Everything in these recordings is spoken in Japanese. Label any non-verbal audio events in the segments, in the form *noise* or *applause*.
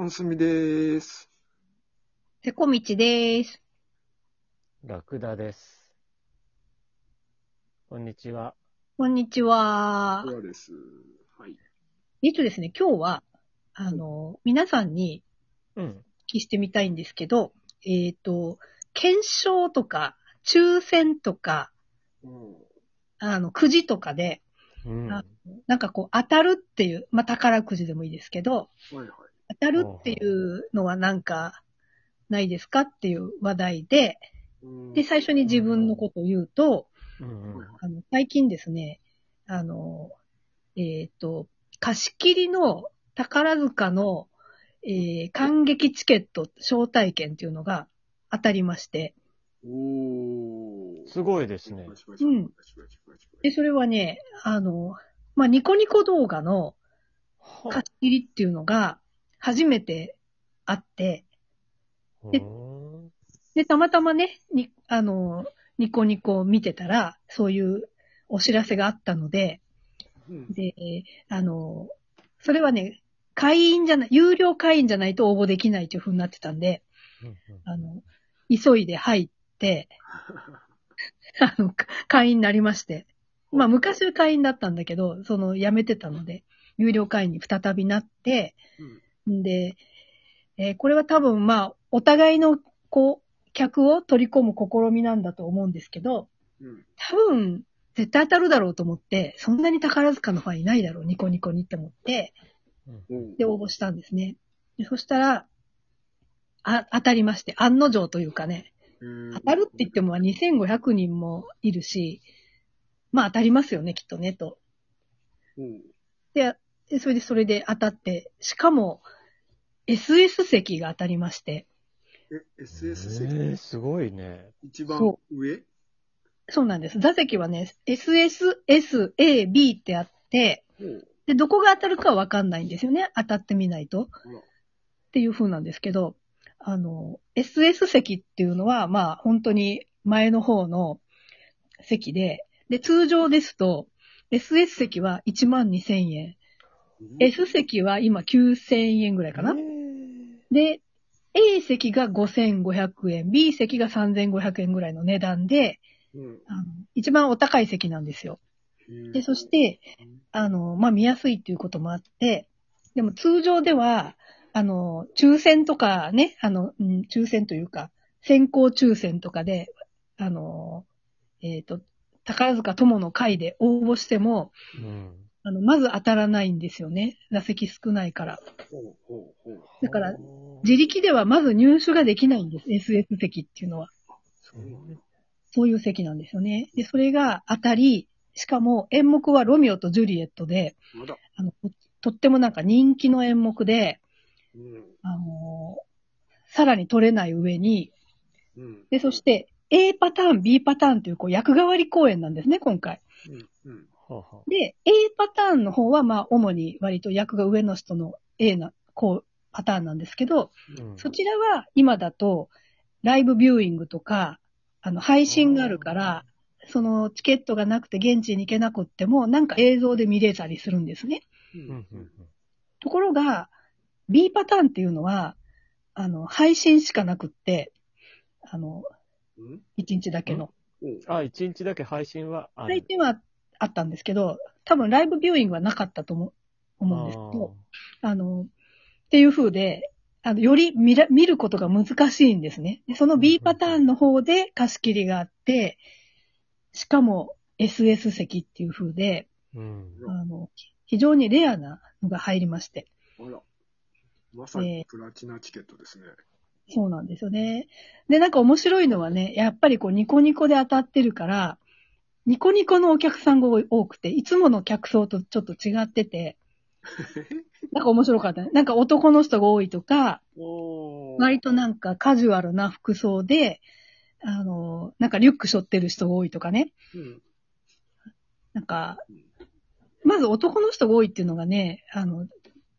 パンスミでーす。てこみちです。ラクダです。こんにちは。こんにちは。そうです。はい。えっとですね、今日は、あの、皆さんにうん。お聞きしてみたいんですけど、えっ、と、検証とか、抽選とか、うん。あの、くじとかで、うん。あなんかこう、当たるっていう、まあ、宝くじでもいいですけど、はいはい。当たるっていうのはなんか、ないですかっていう話題で、うん。で、最初に自分のことを言うと、うんうん。あの、最近ですね、あの、えっ、と、貸し切りの宝塚の、えー、感激チケット招待券っていうのが当たりまして、おー。すごいですね。パチパチパチパチパチパチパチで、それはね、あの、まあ、ニコニコ動画のは貸し切りっていうのが初めてあって、でう。んで、たまたまね、に、あの、ニコニコ見てたら、そういうお知らせがあったので、うん。で、あの、それはね、会員じゃない、有料会員じゃないと応募できないという風になってたんで、うんあの、急いで入って、*laughs* あの、か会員になりまして。まあ昔は会員だったんだけど、その辞めてたので、有料会員に再びなって、んで、えーこれは多分まあ、お互いの、こう、客を取り込む試みなんだと思うんですけど、うん。多分、絶対当たるだろうと思って、そんなに宝塚のファンいないだろう、ニコニコにって思って、うん。で応募したんですね。でそしたら、あ、当たりまして、案の定というかね、うん当たるって言ってもまあ2500人もいるし、まあ当たりますよね、きっとね、と。でそれでそれで当たって、しかも、SS 席が当たりまして、え、SS え席、ー、すごいね。一番そ上？そうなんです。座席はね、SS、S、A、B ってあって、うん。で、どこが当たるかはわかんないんですよね。当たってみないと。っていう風なんですけど、あの、SS 席っていうのは、まあ、本当に前の方の席で、で、通常ですと、SS 席は1万2000円。S 席は今9000円ぐらいかな。えーで、A 席が5500円、B 席が3500円ぐらいの値段で、うん。あの一番お高い席なんですよ。で、そして、あの、まあ、見やすいっていうこともあって、でも通常では、あの、抽選とかね、あの、うん抽選というか、先行抽選とかで、あの、えっ、と、宝塚友の会で応募しても、うん。あの、まず当たらないんですよね。座席少ないから。だからほ自力ではまず入手ができないんです。SS 席っていうのは。そういう席なんですよね。で、それが当たり、しかも演目はロミオとジュリエットで。あの、ととってもなんか人気の演目で、うん。あのさらに取れない上に、うん。で、そして A パターン、B パターンというこう役代わり公演なんですね、今回。うん。で、A パターンの方はまあ主に割と役が上の人の A な、こう、パターンなんですけど、うんそちらは今だとライブビューイングとか、あの、配信があるから、そのチケットがなくて現地に行けなくっても、なんか映像で見れたりするんですね。ううんうんうんところが、B パターンっていうのは、あの、配信しかなくって、あの、うん？1日だけの。うん。あ、一日だけ配信は。配信はあったんですけど、多分ライブビューイングはなかったと思う思うんですけど、あの、っていう風で、あの、より見ら見ることが難しいんですね。でその B パターンの方で貸し切りがあって、しかも SS 席っていう風で、うん。あの、非常にレアなのが入りまして。あら。まさにプラチナチケットですね。そうなんですよね。で、なんか面白いのはね、やっぱりこうニコニコで当たってるから、ニコニコのお客さんが多くて、いつもの客層とちょっと違ってて、*laughs* なんか面白かったね。なんか男の人が多いとか、お割となんかカジュアルな服装で、あの、なんかリュック背負ってる人が多いとかね。うん。なんか、まず男の人が多いっていうのがね、あの、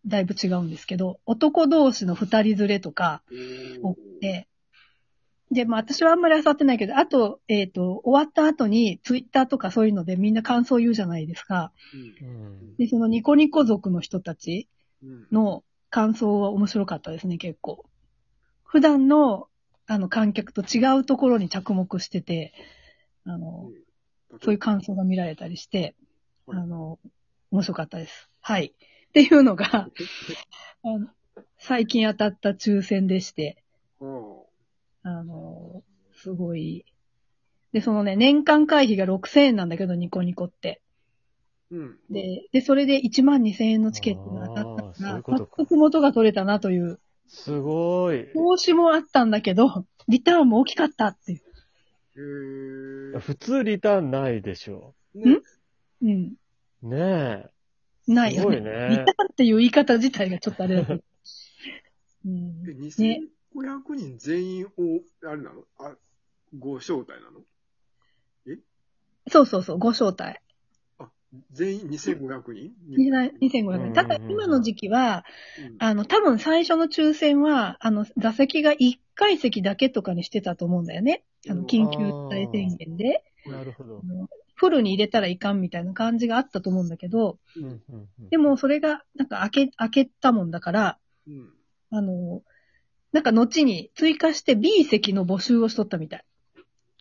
だいぶ違うんですけど、男同士の二人連れとか多くて、で、まあ私はあんまり漁ってないけど、あと、えっ、と、終わった後にツイッターとかそういうのでみんな感想言うじゃないですか。うん。うん。で、そのニコニコ族の人たちうん。の、感想は面白かったですね、結構。普段の、あの、観客と違うところに着目してて、あの、そういう感想が見られたりして、あはいの、面白かったです。はい。っていうのが、*laughs* あの最近当たった抽選でして、うんあの、すごい。で、そのね、年間会費が6000円なんだけど、ニコニコって。うん。で、で、それで1万2000円のチケットが当たったから、そういうことか早速元が取れたなという、すごい。投資もあったんだけど、リターンも大きかったっていう。へえ。普通リターンないでしょ。ねうん。ねないよね。すごいねリターンっていう言い方自体がちょっとあれだけど。*laughs* うんえ、ね2500人全員を、あれなの？あ、ご招待なの？そうそうそう、ご招待。あ、全員？2500人？2500円。ただ今の時期は、あの、多分最初の抽選は、あの、座席が1階席だけとかにしてたと思うんだよね。あの、緊急事態宣言で。え。なるほどフルに入れたらいかんみたいな感じがあったと思うんだけど、うんうんうんでもそれが、なんか開け、開けたもんだから、うん。あの、なんか後に追加して B 席の募集をしとったみたい。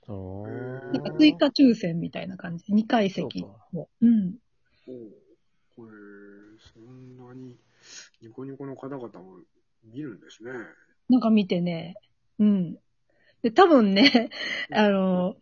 なんか追加抽選みたいな感じ。2階席そうん。おうこれ、そんなに、ニコニコの方々も見るんですね。なんか見てね。うん。で、多分ね、*laughs* あの、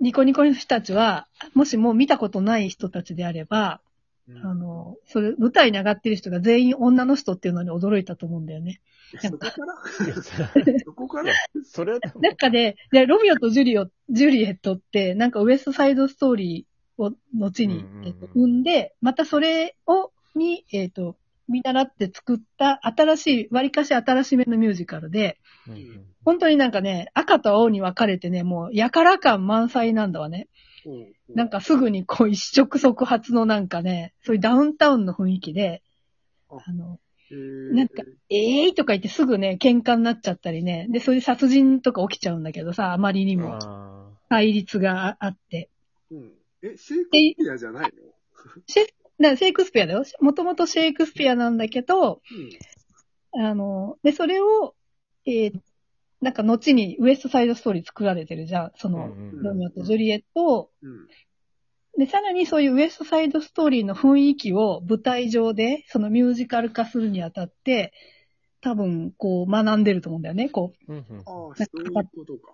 ニコニコの人たちは、もしもう見たことない人たちであれば、うんあの、それ、舞台に上がってる人が全員女の人っていうのに驚いたと思うんだよね。そこから？そそこから？それはなんかで、で、ロミオとジュリオ、ジュリエットって、なんかウエストサイドストーリーを後に、えっと、生んで、またそれを、に、えっと、見習って作った新しい、割かし新しめのミュージカルで、うんうん。本当になんかね、赤と青に分かれてね、もう、やから感満載なんだわね。うんなんかすぐにこう一触即発のなんかね、そういうダウンタウンの雰囲気で、あ。あの、えーなんかえーい？とか言ってすぐね、喧嘩になっちゃったりね、で、そういう殺人とか起きちゃうんだけどさ、あまりにもあ対立があって。うん。え、シェイクスピアじゃないの？シェだからシェイクスピアだよ。もともとシェイクスピアなんだけど、うん。あの、で、それを、えーなんか後にウエストサイドストーリー作られてるじゃん。そーの、うんうんロミオとジュリエットをうん。で、さらにそういうウエストサイドストーリーの雰囲気を舞台上で、そのミュージカル化するにあたって、多分、こう、学んでると思うんだよね。こうんうんああ、そういうことか。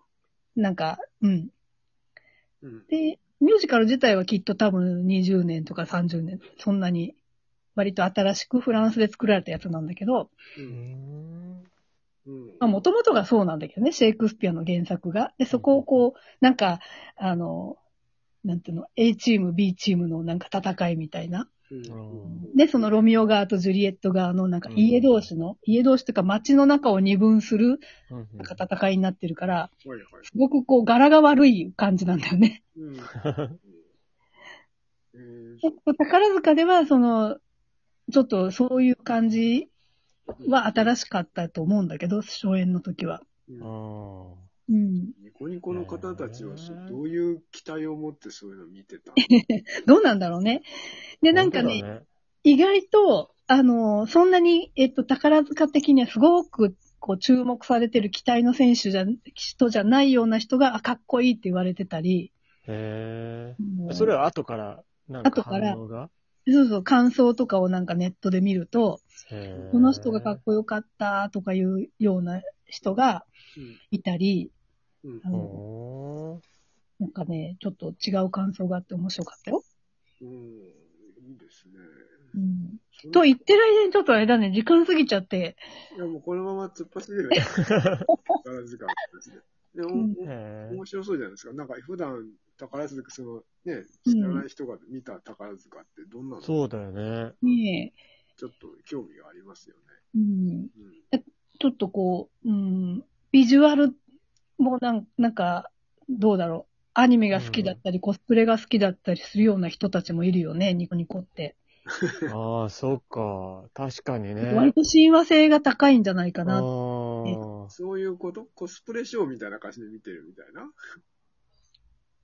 う、なんか、うん。うん。で、ミュージカル自体はきっと多分20年とか30年、そんなに、割と新しくフランスで作られたやつなんだけど、う。うんんうん。まあ、もともとがそうなんだけどね、シェイクスピアの原作が。で、そこをこう、なんか、あの、なんていうの、A チーム、B チームのなんか戦いみたいな。うんで、そのロミオ側とジュリエット側のなんかうん家同士の、家同士というか街の中を二分するうんうんなんか戦いになってるから。すごくこう柄が悪い感じなんだよね。うん。えーで宝塚では、その、ちょっとそういう感じは新しかったと思うんだけど、初演の時は。うんあうん。ニコニコの方たちはどういう期待を持ってそういうのを見てた *laughs* どうなんだろうね。で、なんかね、本当だ意外と、あの、そんなに、えっと、宝塚的にはすごく、こう、注目されてる期待の選手じゃ、人じゃないような人が、あ、かっこいいって言われてたり、へえ。それは後から、なんか後から。反応が？そうそう、感想とかをなんかネットで見ると、この人がかっこよかったとかいうような人がいたり、あのおーなんかね、ちょっと違う感想があって面白かったよ。うん。いいですね。うん。と言ってる間にちょっとあれだね、時間過ぎちゃって、いや、もうこのまま突っ走れる。宝塚の話で。でも、うんへー面白そうじゃないですか。なんか普段宝塚、そのね、知らない人が見た宝塚ってどんなの、そうだよね。ねちょっと興味がありますよね。え、うん。うん。ちょっとこう、うん、ビジュアルもなんなんか、どうだろう。アニメが好きだったり、コスプレが好きだったりするような人たちもいるよね、ニコニコって。*laughs* ああ、そっか。確かにね。割と親和性が高いんじゃないかあな。ーそういうこと？コスプレショーみたいな感じで見てるみたいな？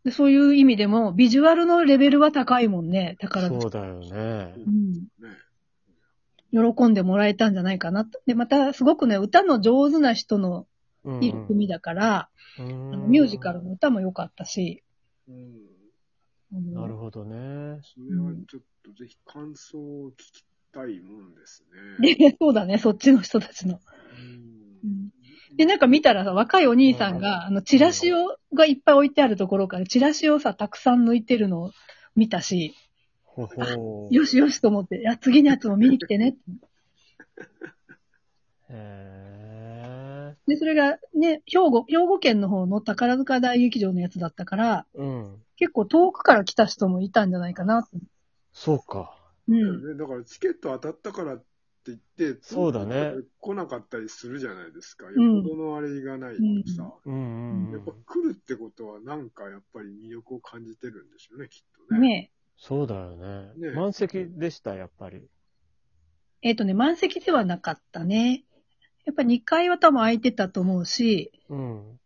でそういう意味でも、ビジュアルのレベルは高いもんね、宝塚。そうだよね。うん。ね。喜んでもらえたんじゃないかなと。で、また、すごくね、歌の上手な人のうんいる組だから、うんミュージカルの歌も良かったし、うん。あのなるほどね。それはちょっとぜひ感想を聞きたいもんですね。で *laughs* そうだね、そっちの人たちの。うんで、なんか見たらさ、若いお兄さんが、あの、チラシを、がいっぱい置いてあるところから、チラシをさ、たくさん抜いてるのを見たし、ほほう。よしよしと思って、いや、次のやつも見に来てね。へで、それがね、兵庫、兵庫県の方の宝塚大劇場のやつだったから、ーうん。結構遠くから来た人もいたんじゃないかな。そうか。うん。ねだからチケット当たったからって言って、そうだね来なかったりするじゃないですか。よんっぽどのあれがないとさ。うんうんやっぱうん。来るってことはなんかやっぱり魅力を感じてるんでしょうね、きっとね。ねそうだよね。ね満席でした、やっぱり。えっ、とね、満席ではなかったね。やっぱ2階は多分空いてたと思うし、うん。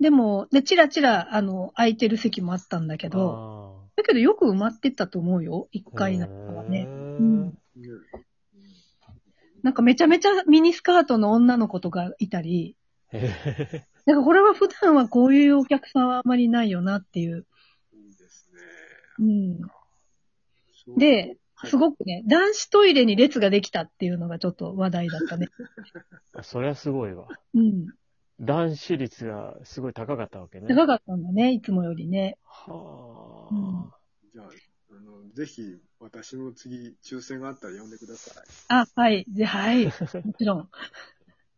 でも、で、チラチラ、あの、空いてる席もあったんだけど、あだけどよく埋まってたと思うよ、1ー階なんかはね。うんねなんかめちゃめちゃミニスカートの女の子とかいたり、なんかこれは普段はこういうお客さんはあまりないよなっていう。いいですね。うん。で、はいすごくね、男子トイレに列ができたっていうのがちょっと話題だったね。あ *laughs* そりゃすごいわ。うん。男子率がすごい高かったわけね。高かったんだね、いつもよりね。はあ。じゃあ、あの、ぜひ、私も次、抽選があったら呼んでください。あ、はい。で、はい。もちろん。